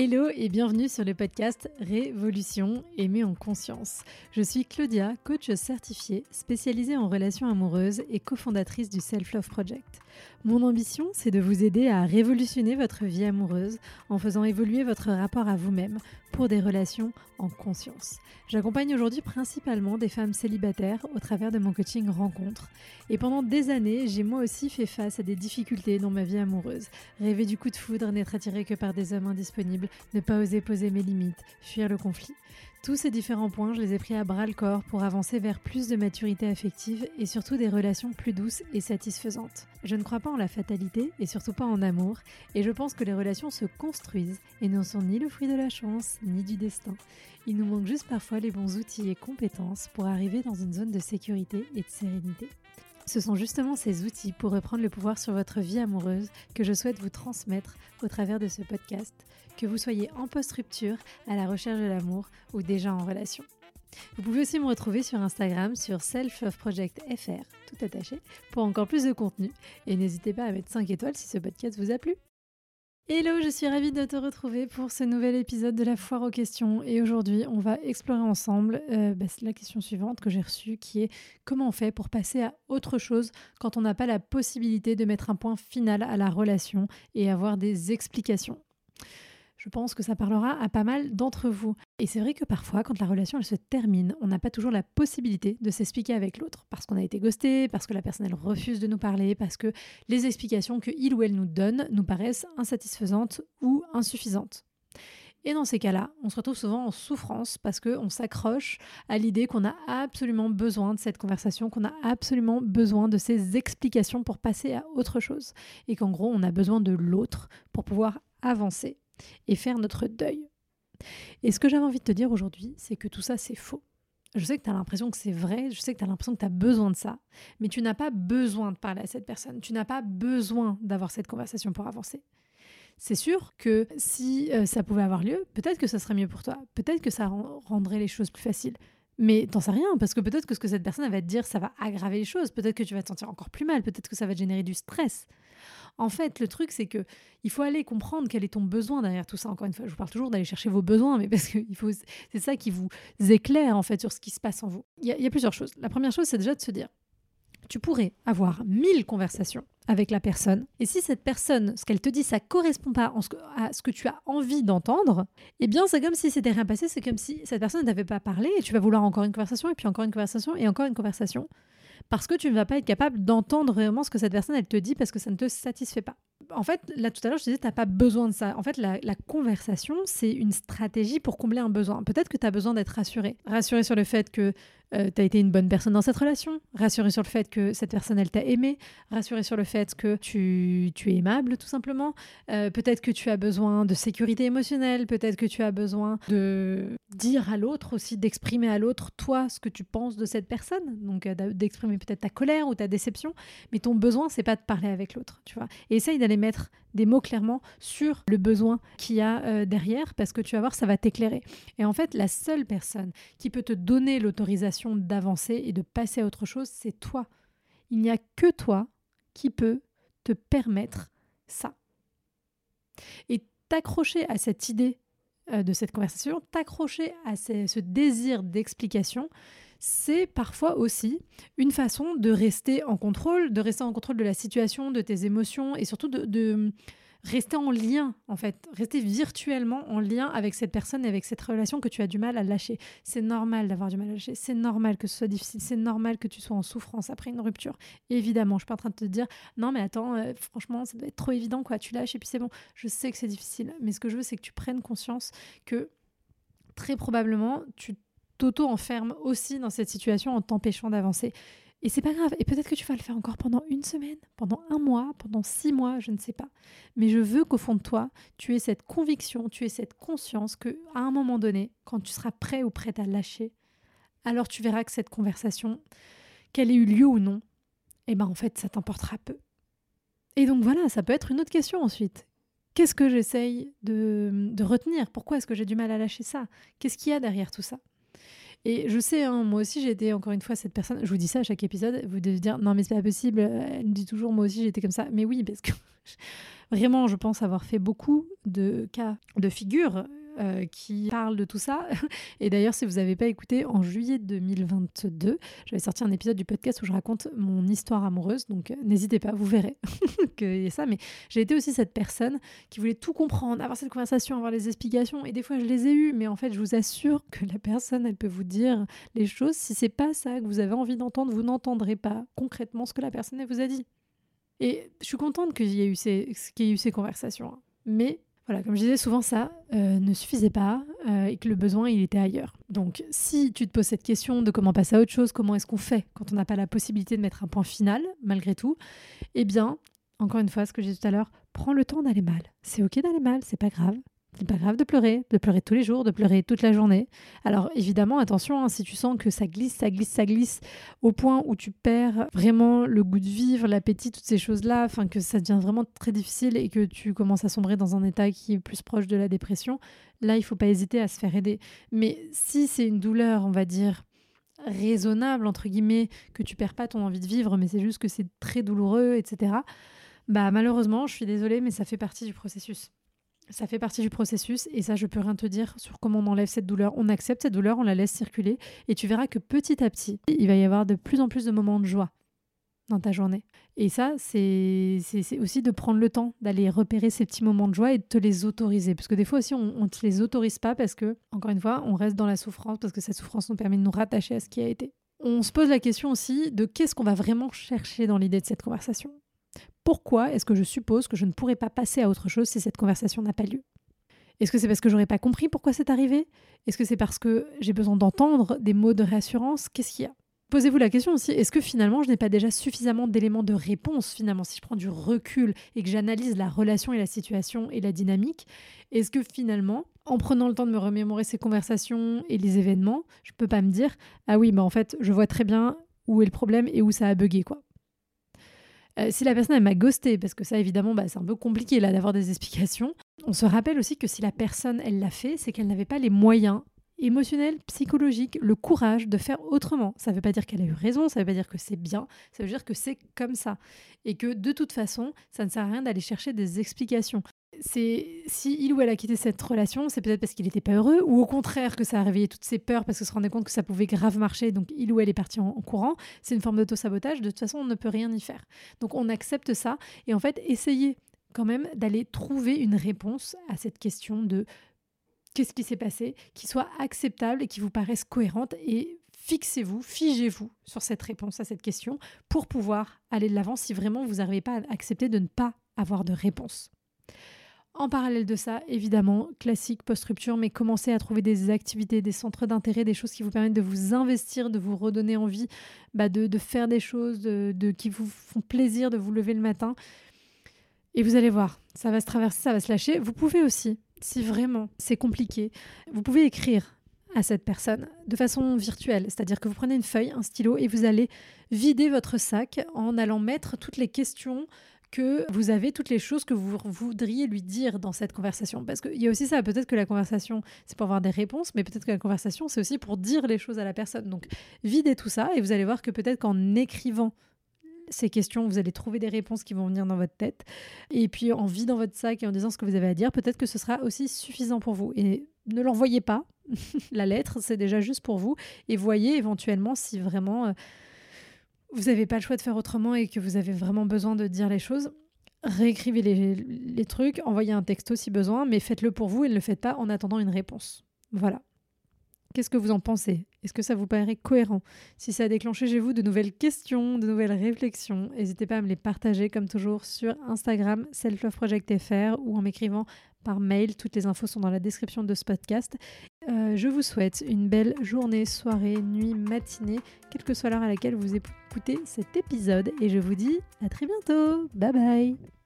Hello et bienvenue sur le podcast Révolution aimée en conscience. Je suis Claudia, coach certifiée, spécialisée en relations amoureuses et cofondatrice du Self Love Project. Mon ambition, c'est de vous aider à révolutionner votre vie amoureuse en faisant évoluer votre rapport à vous-même pour des relations en conscience. J'accompagne aujourd'hui principalement des femmes célibataires au travers de mon coaching rencontre. Et pendant des années, j'ai moi aussi fait face à des difficultés dans ma vie amoureuse. Rêver du coup de foudre, n'être attiré que par des hommes indisponibles, ne pas oser poser mes limites, fuir le conflit. Tous ces différents points, je les ai pris à bras le corps pour avancer vers plus de maturité affective et surtout des relations plus douces et satisfaisantes. Je ne crois pas en la fatalité et surtout pas en amour, et je pense que les relations se construisent et ne sont ni le fruit de la chance ni du destin. Il nous manque juste parfois les bons outils et compétences pour arriver dans une zone de sécurité et de sérénité. Ce sont justement ces outils pour reprendre le pouvoir sur votre vie amoureuse que je souhaite vous transmettre au travers de ce podcast, que vous soyez en post-rupture, à la recherche de l'amour ou déjà en relation. Vous pouvez aussi me retrouver sur Instagram sur selfofprojectfr, tout attaché, pour encore plus de contenu. Et n'hésitez pas à mettre 5 étoiles si ce podcast vous a plu. Hello, je suis ravie de te retrouver pour ce nouvel épisode de la foire aux questions. Et aujourd'hui, on va explorer ensemble euh, bah, la question suivante que j'ai reçue qui est comment on fait pour passer à autre chose quand on n'a pas la possibilité de mettre un point final à la relation et avoir des explications? Je pense que ça parlera à pas mal d'entre vous. Et c'est vrai que parfois, quand la relation se termine, on n'a pas toujours la possibilité de s'expliquer avec l'autre, parce qu'on a été ghosté, parce que la personne elle refuse de nous parler, parce que les explications que il ou elle nous donne nous paraissent insatisfaisantes ou insuffisantes. Et dans ces cas-là, on se retrouve souvent en souffrance parce qu'on s'accroche à l'idée qu'on a absolument besoin de cette conversation, qu'on a absolument besoin de ces explications pour passer à autre chose. Et qu'en gros, on a besoin de l'autre pour pouvoir avancer et faire notre deuil. Et ce que j'avais envie de te dire aujourd'hui, c'est que tout ça, c'est faux. Je sais que tu as l'impression que c'est vrai, je sais que tu as l'impression que tu as besoin de ça, mais tu n'as pas besoin de parler à cette personne, tu n'as pas besoin d'avoir cette conversation pour avancer. C'est sûr que si euh, ça pouvait avoir lieu, peut-être que ça serait mieux pour toi, peut-être que ça rendrait les choses plus faciles. Mais t'en sais rien, parce que peut-être que ce que cette personne va te dire, ça va aggraver les choses, peut-être que tu vas te sentir encore plus mal, peut-être que ça va te générer du stress. En fait, le truc, c'est que il faut aller comprendre quel est ton besoin derrière tout ça. Encore une fois, je vous parle toujours d'aller chercher vos besoins, mais parce que c'est ça qui vous éclaire en fait sur ce qui se passe en vous. Il y, a plusieurs choses. La première chose, c'est déjà de se dire, tu pourrais avoir mille conversations avec la personne. Et si cette personne, ce qu'elle te dit, ça correspond pas à ce que tu as envie d'entendre, eh bien, c'est comme si c'était rien passé. C'est comme si cette personne n'avait pas parlé et tu vas vouloir encore une conversation et puis encore une conversation et encore une conversation parce que tu ne vas pas être capable d'entendre vraiment ce que cette personne elle te dit parce que ça ne te satisfait pas. En fait, là tout à l'heure, je te disais, tu n'as pas besoin de ça. En fait, la, la conversation, c'est une stratégie pour combler un besoin. Peut-être que tu as besoin d'être rassuré. Rassuré sur le fait que euh, tu as été une bonne personne dans cette relation, rassuré sur le fait que cette personne, elle t'a aimé, rassuré sur le fait que tu, tu es aimable, tout simplement. Euh, peut-être que tu as besoin de sécurité émotionnelle, peut-être que tu as besoin de dire à l'autre aussi, d'exprimer à l'autre, toi, ce que tu penses de cette personne. Donc, euh, d'exprimer peut-être ta colère ou ta déception, mais ton besoin, c'est pas de parler avec l'autre, tu vois. Et essaye d'aller mettre des mots clairement sur le besoin qu'il y a euh, derrière parce que tu vas voir, ça va t'éclairer. Et en fait, la seule personne qui peut te donner l'autorisation d'avancer et de passer à autre chose, c'est toi. Il n'y a que toi qui peut te permettre ça. Et t'accrocher à cette idée euh, de cette conversation, t'accrocher à ce désir d'explication, c'est parfois aussi une façon de rester en contrôle, de rester en contrôle de la situation, de tes émotions et surtout de, rester en lien, en fait, rester virtuellement en lien avec cette personne et avec cette relation que tu as du mal à lâcher. C'est normal d'avoir du mal à lâcher, c'est normal que ce soit difficile, c'est normal que tu sois en souffrance après une rupture. évidemment, je suis pas en train de te dire non mais attends, euh, franchement, ça doit être trop évident quoi, tu lâches et puis c'est bon. Je sais que c'est difficile, mais ce que je veux c'est que tu prennes conscience que très probablement tu t'auto-enfermes aussi dans cette situation en t'empêchant d'avancer. Et c'est pas grave. Et peut-être que tu vas le faire encore pendant une semaine, pendant un mois, pendant six mois, je ne sais pas. Mais je veux qu'au fond de toi, tu aies cette conviction, tu aies cette conscience que à un moment donné, quand tu seras prêt ou prête à lâcher, alors tu verras que cette conversation, qu'elle ait eu lieu ou non, eh ben en fait, ça t'emportera peu. Et donc voilà, ça peut être une autre question ensuite. Qu'est-ce que j'essaye de retenir? Pourquoi est-ce que j'ai du mal à lâcher ça? Qu'est-ce qu'il y a derrière tout ça? Et je sais, hein, moi aussi, j'étais encore une fois cette personne. Je vous dis ça à chaque épisode. Vous devez dire, non, mais c'est pas possible. Elle me dit toujours, moi aussi, j'étais comme ça. Mais oui, parce que Vraiment, je pense avoir fait beaucoup de cas de figure euh, qui parle de tout ça. Et d'ailleurs, si vous n'avez pas écouté, en juillet 2022, j'avais sorti un épisode du podcast où je raconte mon histoire amoureuse. Donc, euh, n'hésitez pas, vous verrez qu'il y a ça. Mais j'ai été aussi cette personne qui voulait tout comprendre, avoir cette conversation, avoir les explications. Et des fois, je les ai eues. Mais en fait, je vous assure que la personne, elle peut vous dire les choses. Si c'est pas ça que vous avez envie d'entendre, vous n'entendrez pas concrètement ce que la personne elle vous a dit. Et je suis contente qu'il y ait eu ces, y eu ces conversations. Hein. Mais voilà, comme je disais, souvent ça euh, ne suffisait pas euh, et que le besoin, il était ailleurs. Donc, si tu te poses cette question de comment passer à autre chose, comment est-ce qu'on fait quand on n'a pas la possibilité de mettre un point final, malgré tout, eh bien, encore une fois, ce que j'ai dit tout à l'heure, prends le temps d'aller mal. C'est ok d'aller mal, c'est pas grave. C'est pas grave de pleurer, de pleurer tous les jours, de pleurer toute la journée. Alors évidemment, attention, hein, si tu sens que ça glisse, ça glisse, ça glisse, au point où tu perds vraiment le goût de vivre, l'appétit, toutes ces choses-là, enfin que ça devient vraiment très difficile et que tu commences à sombrer dans un état qui est plus proche de la dépression, là, il faut pas hésiter à se faire aider. Mais si c'est une douleur, on va dire raisonnable entre guillemets, que tu perds pas ton envie de vivre, mais c'est juste que c'est très douloureux, etc. Bah malheureusement, je suis désolée, mais ça fait partie du processus. Ça fait partie du processus et ça, je peux rien te dire sur comment on enlève cette douleur. On accepte cette douleur, on la laisse circuler et tu verras que petit à petit, il va y avoir de plus en plus de moments de joie dans ta journée. Et ça, c'est aussi de prendre le temps d'aller repérer ces petits moments de joie et de te les autoriser. Parce que des fois aussi, on ne te les autorise pas parce que, encore une fois, on reste dans la souffrance parce que cette souffrance nous permet de nous rattacher à ce qui a été. On se pose la question aussi de qu'est-ce qu'on va vraiment chercher dans l'idée de cette conversation pourquoi est-ce que je suppose que je ne pourrais pas passer à autre chose si cette conversation n'a pas lieu? Est-ce que c'est parce que j'aurais pas compris pourquoi c'est arrivé? Est-ce que c'est parce que j'ai besoin d'entendre des mots de réassurance Qu'est-ce qu'il y a? Posez-vous la question aussi, est-ce que finalement je n'ai pas déjà suffisamment d'éléments de réponse finalement si je prends du recul et que j'analyse la relation et la situation et la dynamique Est-ce que finalement, en prenant le temps de me remémorer ces conversations et les événements, je peux pas me dire ah oui, bah en fait, je vois très bien où est le problème et où ça a bugué quoi? Euh, si la personne elle m'a ghosté, parce que ça évidemment bah, c'est un peu compliqué là d'avoir des explications, on se rappelle aussi que si la personne elle l'a fait, c'est qu'elle n'avait pas les moyens émotionnels, psychologiques, le courage de faire autrement. Ça ne veut pas dire qu'elle a eu raison, ça ne veut pas dire que c'est bien, ça veut dire que c'est comme ça. Et que de toute façon, ça ne sert à rien d'aller chercher des explications c'est si il ou elle a quitté cette relation, c'est peut-être parce qu'il n'était pas heureux, ou au contraire que ça a réveillé toutes ses peurs parce que se rendait compte que ça pouvait grave marcher, donc il ou elle est parti en, courant. C'est une forme d'auto-sabotage. De toute façon, on ne peut rien y faire. Donc on accepte ça et en fait, essayez quand même d'aller trouver une réponse à cette question de qu'est-ce qui s'est passé, qui soit acceptable et qui vous paraisse cohérente et fixez-vous, figez-vous sur cette réponse à cette question pour pouvoir aller de l'avant si vraiment vous n'arrivez pas à accepter de ne pas avoir de réponse. En parallèle de ça, évidemment, classique post-rupture, mais commencez à trouver des activités, des centres d'intérêt, des choses qui vous permettent de vous investir, de vous redonner envie bah, de, faire des choses de, qui vous font plaisir de vous lever le matin. Et vous allez voir, ça va se traverser, ça va se lâcher. Vous pouvez aussi, si vraiment c'est compliqué, vous pouvez écrire à cette personne de façon virtuelle. C'est-à-dire que vous prenez une feuille, un stylo et vous allez vider votre sac en allant mettre toutes les questions que vous avez toutes les choses que vous voudriez lui dire dans cette conversation. Parce qu'il y a aussi ça, peut-être que la conversation, c'est pour avoir des réponses, mais peut-être que la conversation, c'est aussi pour dire les choses à la personne. Donc, videz tout ça et vous allez voir que peut-être qu'en écrivant ces questions, vous allez trouver des réponses qui vont venir dans votre tête. Et puis, en vidant votre sac et en disant ce que vous avez à dire, peut-être que ce sera aussi suffisant pour vous. Et ne l'envoyez pas. la lettre, c'est déjà juste pour vous. Et voyez éventuellement si vraiment... Euh, vous n'avez pas le choix de faire autrement et que vous avez vraiment besoin de dire les choses, réécrivez les, trucs, envoyez un texto si besoin, mais faites-le pour vous et ne le faites pas en attendant une réponse. Voilà. Qu'est-ce que vous en pensez? Est-ce que ça vous paraît cohérent? Si ça a déclenché chez vous de nouvelles questions, de nouvelles réflexions, n'hésitez pas à me les partager comme toujours sur Instagram selfloveprojectfr ou en m'écrivant par mail. Toutes les infos sont dans la description de ce podcast. Euh, je vous souhaite une belle journée, soirée, nuit, matinée, quelle que soit l'heure à laquelle vous écoutez cet épisode. Et je vous dis à très bientôt. Bye bye